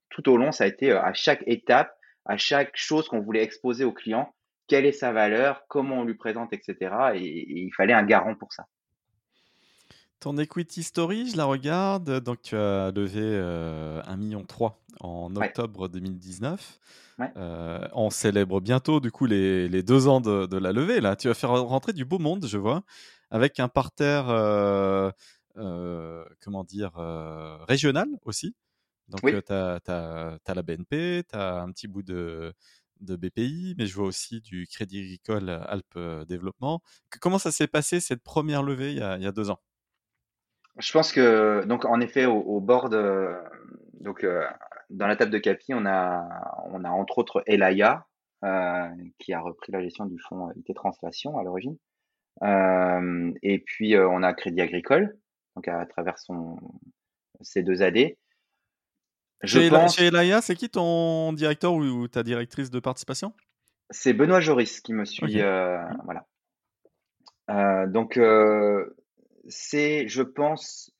tout au long, ça a été euh, à chaque étape, à chaque chose qu'on voulait exposer au client, quelle est sa valeur, comment on lui présente, etc. Et, il fallait un garant pour ça. Ton equity story, je la regarde. Donc, tu as levé euh, 1,3 million en octobre 2019. Euh, on célèbre bientôt du coup les, deux ans de, la levée. Là, tu vas faire rentrer du beau monde, je vois, avec un parterre, euh, euh, comment dire, régional aussi. Donc, tu as, la BNP, tu as un petit bout de, BPI, mais je vois aussi du Crédit Agricole Alpes Développement. comment ça s'est passé cette première levée il y a, deux ans? Je pense que, donc, en effet, au, au bord de, donc, dans la table de Capi, on a, on a entre autres Elaya, euh, qui a repris la gestion du fonds IT Translation à l'origine. Euh, et puis, euh, on a Crédit Agricole, donc à, travers son, ses deux AD. Je chez, pense... Elaya, c'est qui ton directeur ou, ta directrice de participation? C'est Benoît Joris qui me suit. voilà. donc, c'est, je pense,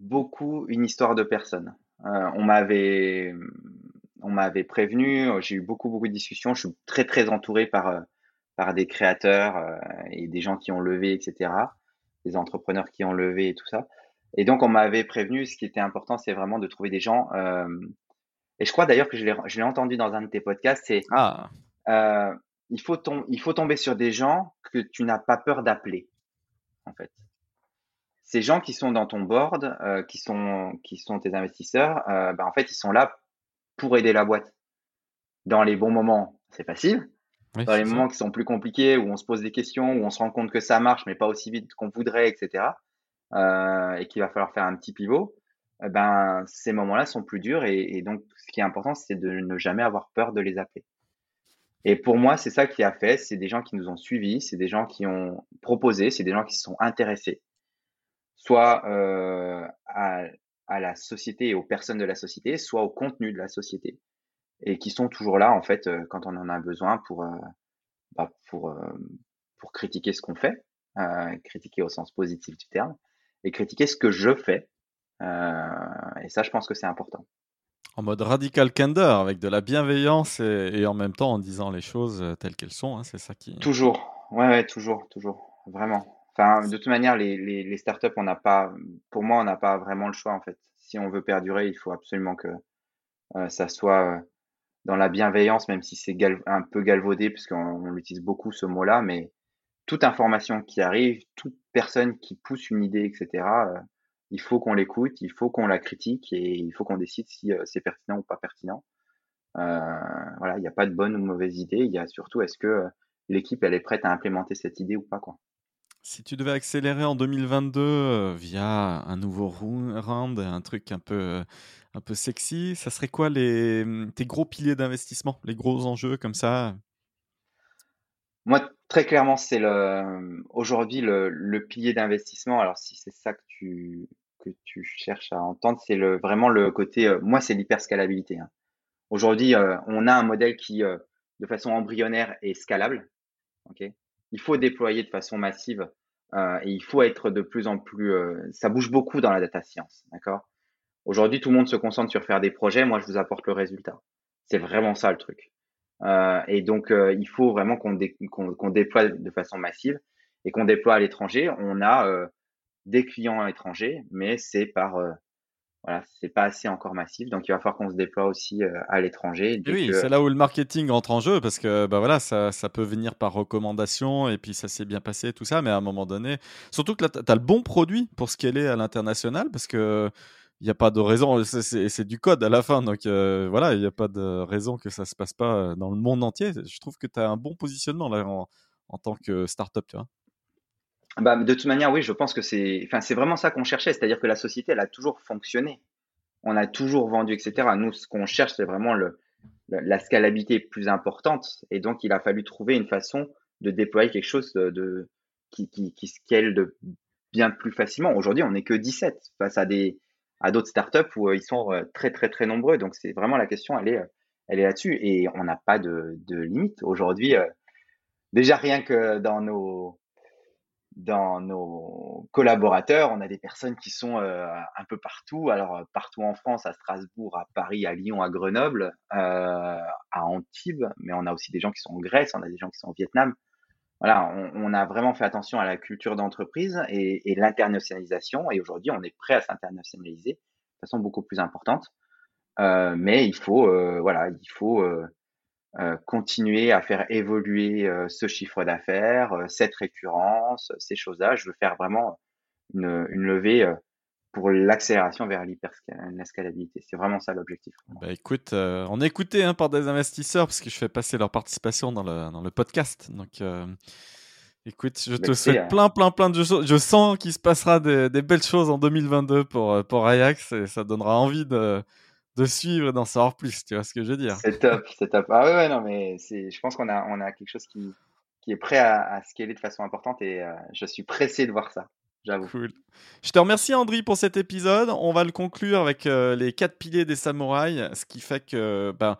beaucoup une histoire de personnes. Euh, on m'avait on m'avait prévenu, j'ai eu beaucoup beaucoup de discussions, je suis très très entouré par euh, par des créateurs euh, et des gens qui ont levé, etc. Des entrepreneurs qui ont levé et tout ça. Et donc on m'avait prévenu, ce qui était important, c'est vraiment de trouver des gens. et je crois d'ailleurs que je l'ai entendu dans un de tes podcasts, c'est ah. il faut il faut tomber sur des gens que tu n'as pas peur d'appeler, en fait ces gens qui sont dans ton board, euh, qui, sont, qui sont tes investisseurs, euh, bah, en fait, ils sont là pour aider la boîte. Dans les bons moments, c'est facile. dans les moments qui sont plus compliqués, où on se pose des questions, où on se rend compte que ça marche, mais pas aussi vite qu'on voudrait, etc., euh, et qu'il va falloir faire un petit pivot, ben, ces moments-là sont plus durs. Et, donc, ce qui est important, c'est de ne jamais avoir peur de les appeler. Et pour moi, c'est ça qui a fait. C'est des gens qui nous ont suivis, c'est des gens qui ont proposé, c'est des gens qui se sont intéressés soit euh, à, la société et aux personnes de la société, soit au contenu de la société, et qui sont toujours là en fait euh, quand on en a besoin pour bah, pour pour critiquer ce qu'on fait, critiquer au sens positif du terme, et critiquer ce que je fais. et ça, je pense que c'est important. En mode radical candor, avec de la bienveillance et, et, en même temps en disant les choses telles qu'elles sont, hein, c'est ça qui. Toujours, ouais, ouais, toujours, toujours, vraiment de toute manière, les, les, startups, on n'a pas, pour moi, on n'a pas vraiment le choix en fait. Si on veut perdurer, il faut absolument que euh, ça soit euh, dans la bienveillance, même si c'est un peu galvaudé, puisqu'on on utilise beaucoup ce mot-là, mais toute information qui arrive, toute personne qui pousse une idée, etc., il faut qu'on l'écoute, il faut qu'on la critique et il faut qu'on décide si c'est pertinent ou pas pertinent. voilà, il n'y a pas de bonne ou mauvaise idée. Il y a surtout est-ce que l'équipe elle est prête à implémenter cette idée ou pas quoi? Si tu devais accélérer en 2022 via un nouveau round, un truc un peu un peu sexy, ça serait quoi les tes gros piliers d'investissement, les gros enjeux comme ça? Moi, très clairement, c'est aujourd'hui le, pilier d'investissement. Alors si c'est ça que tu cherches à entendre, c'est vraiment le côté, euh, moi, c'est l'hyperscalabilité. Hein. Aujourd'hui, euh, on a un modèle qui, euh, de façon embryonnaire, est scalable. Il faut déployer de façon massive et il faut être de plus en plus. ça bouge beaucoup dans la data science, Aujourd'hui, tout le monde se concentre sur faire des projets. Moi, je vous apporte le résultat. C'est vraiment ça le truc. Et donc, il faut vraiment qu'on qu'on déploie de façon massive et qu'on déploie à l'étranger. On a des clients étrangers, mais c'est par euh, voilà, c'est pas assez encore massif. Donc il va falloir qu'on se déploie aussi euh, à l'étranger. Oui, c'est là où le marketing entre en jeu parce que bah voilà, ça, ça peut venir par recommandation et puis ça s'est bien passé tout ça, mais à un moment donné, surtout que là tu as le bon produit pour ce qu'elle est à l'international parce que il n'y a pas de raison, c'est du code à la fin, donc euh, voilà, il n'y a pas de raison que ça se passe pas dans le monde entier. Je trouve que tu as un bon positionnement là en, en tant que startup, tu vois. Bah, de toute manière, oui, je pense que c'est, enfin, vraiment ça qu'on cherchait, c'est-à-dire que la société, elle a toujours fonctionné. On a toujours vendu, etc. Nous, ce qu'on cherche, c'est vraiment le, la scalabilité plus importante. Et donc, il a fallu trouver une façon de déployer quelque chose de, qui, qui, qui scale de bien plus facilement. Aujourd'hui, on n'est que 17 face à des, à d'autres startups où euh, ils sont euh, très, très, très nombreux. Donc, c'est vraiment la question, elle est, euh, elle est là-dessus. Et on n'a pas de, de limite. Aujourd'hui, déjà rien que dans nos, dans nos collaborateurs, on a des personnes qui sont un peu partout. Alors, partout en France, à Strasbourg, à Paris, à Lyon, à Grenoble, à Antibes, mais on a aussi des gens qui sont en Grèce, on a des gens qui sont au Vietnam. Voilà, on, a vraiment fait attention à la culture d'entreprise et, l'internationalisation. Et aujourd'hui, on est prêt à s'internationaliser de façon beaucoup plus importante. mais il faut, voilà, il faut euh, continuer à faire évoluer euh, ce chiffre d'affaires, euh, cette récurrence, ces choses-là. Je veux faire vraiment une levée pour l'accélération vers l'hyperscalabilité. C'est vraiment ça l'objectif. Bah écoute, on est écouté hein, par des investisseurs parce que je fais passer leur participation dans le, dans le podcast. Donc, écoute, je te souhaite plein, plein, plein de choses. Je sens qu'il se passera des, des, belles choses en 2022 pour, pour Ajax et ça donnera envie de, de suivre et d'en savoir plus, tu vois ce que je veux dire. C'est top, c'est top. Ah ouais, ouais, non, mais c'est, je pense qu'on a, on a quelque chose qui, qui est prêt à, à scaler de façon importante et euh, je suis pressé de voir ça. J'avoue. Cool. Je te remercie Andri pour cet épisode. On va le conclure avec euh, les quatre piliers des samouraïs, ce qui fait que ben,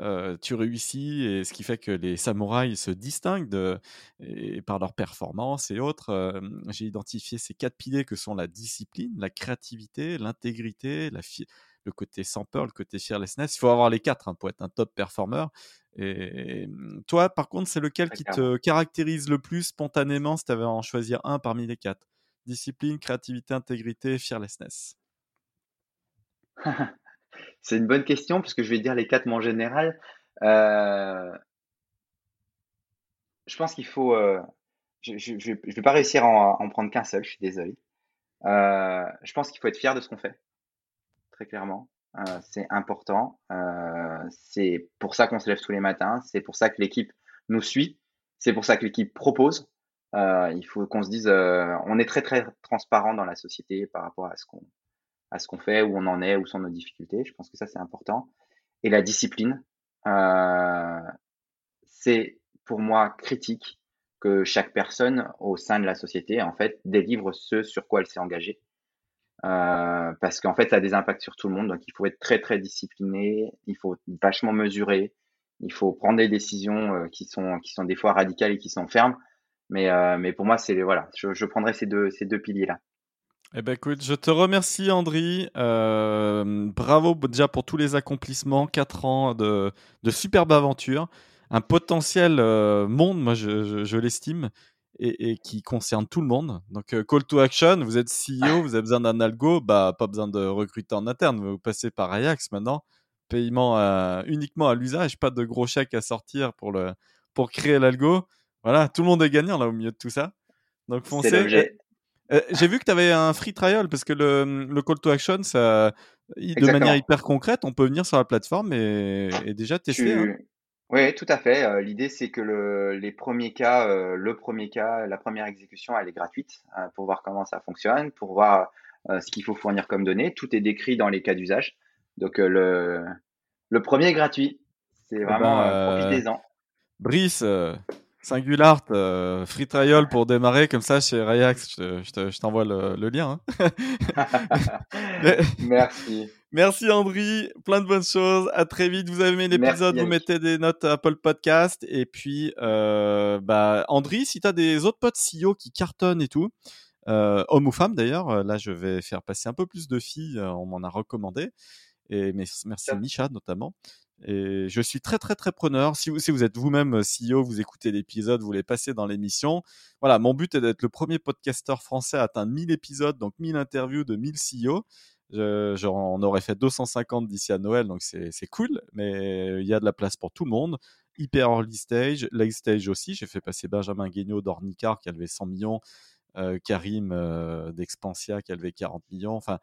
euh, tu réussis et ce qui fait que les samouraïs se distinguent de, et, par leur performance et autres. J'ai identifié ces quatre piliers que sont la discipline, la créativité, l'intégrité, le côté sans peur, le côté fearlessness. Il faut avoir les quatre hein, pour être un top performer. Et, toi, par contre, c'est lequel qui te caractérise le plus spontanément si tu avais à en choisir un parmi les quatre? Discipline, créativité, intégrité, fearlessness. (laughs) c'est une bonne question puisque je vais dire les quatre mais en général. Euh, je pense qu'il faut. Euh, je ne vais pas réussir à en, prendre qu'un seul, je suis désolé. Euh, je pense qu'il faut être fier de ce qu'on fait clairement. Euh, c'est important. C'est pour ça qu'on se lève tous les matins. C'est pour ça que l'équipe nous suit. C'est pour ça que l'équipe propose. Euh, il faut qu'on se dise, on est très très transparent dans la société par rapport à ce qu'on à ce qu'on fait, où on en est, où sont nos difficultés. Je pense que ça c'est important. Et la discipline, c'est pour moi critique que chaque personne au sein de la société en fait délivre ce sur quoi elle s'est engagée euh, parce qu'en fait, ça a des impacts sur tout le monde. Donc, il faut être très, très discipliné. Il faut vachement mesurer. Il faut prendre des décisions euh, qui sont, qui sont des fois radicales et qui sont fermes. Mais, euh, mais pour moi, c'est voilà, je, je prendrai ces deux, piliers-là. Eh ben écoute, je te remercie Andri. bravo déjà pour tous les accomplissements, 4 ans de, de superbe aventure, un potentiel monde, moi je, l'estime et, qui concerne tout le monde. Donc, euh, call to action, vous êtes CEO, vous avez besoin d'un algo, bah, pas besoin de recruter en interne, vous passez par Ajax maintenant. Paiement uniquement à l'usage, pas de gros chèques à sortir pour créer l'algo. Voilà, tout le monde est gagnant là au milieu de tout ça. Donc foncez. J'ai vu que tu avais un free trial parce que le, le call to action, ça, de manière hyper concrète, on peut venir sur la plateforme et, déjà tester. Hein. Oui, tout à fait. L'idée, c'est que le, les premiers cas, le premier cas, la première exécution, elle est gratuite pour voir comment ça fonctionne, pour voir ce qu'il faut fournir comme données. Tout est décrit dans les cas d'usage. Donc le, le premier est gratuit. C'est eh vraiment ben, profitez-en. Brice, Singulart, euh, free trial pour démarrer comme ça chez Rayax. Je, t'envoie le, lien. Hein. (laughs) Merci. Merci Andri, plein de bonnes choses. À très vite. Vous avez aimé l'épisode, vous mettez des notes Apple Podcast. Et puis, euh, bah, Andri, si tu as des autres potes CEO qui cartonnent et tout, euh, hommes ou femmes d'ailleurs, là je vais faire passer un peu plus de filles, on m'en a recommandé. Et merci Micha notamment. Et je suis très très très preneur. Si vous, si vous êtes vous-même euh, CEO, vous écoutez l'épisode, vous voulez passer dans l'émission. Voilà, mon but est d'être le premier podcasteur français à atteindre 1000 épisodes, donc 1000 interviews de 1000 CEO. Je, on aurait fait 250 d'ici à Noël, donc c'est cool, mais il y a de la place pour tout le monde. Hyper early stage, late stage aussi. J'ai fait passer Benjamin Guignot d'Ornicar qui avait 100 millions, euh, Karim euh, d'Expansia qui avait 40 millions. Enfin,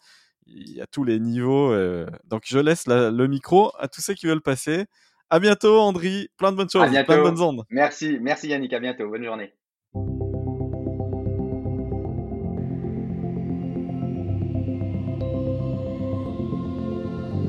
il y a tous les niveaux. Euh, donc je laisse le micro à tous ceux qui veulent passer. À bientôt, Andri. Plein de bonnes choses, plein de bonnes ondes. Merci, merci Yannick. À bientôt. Bonne journée.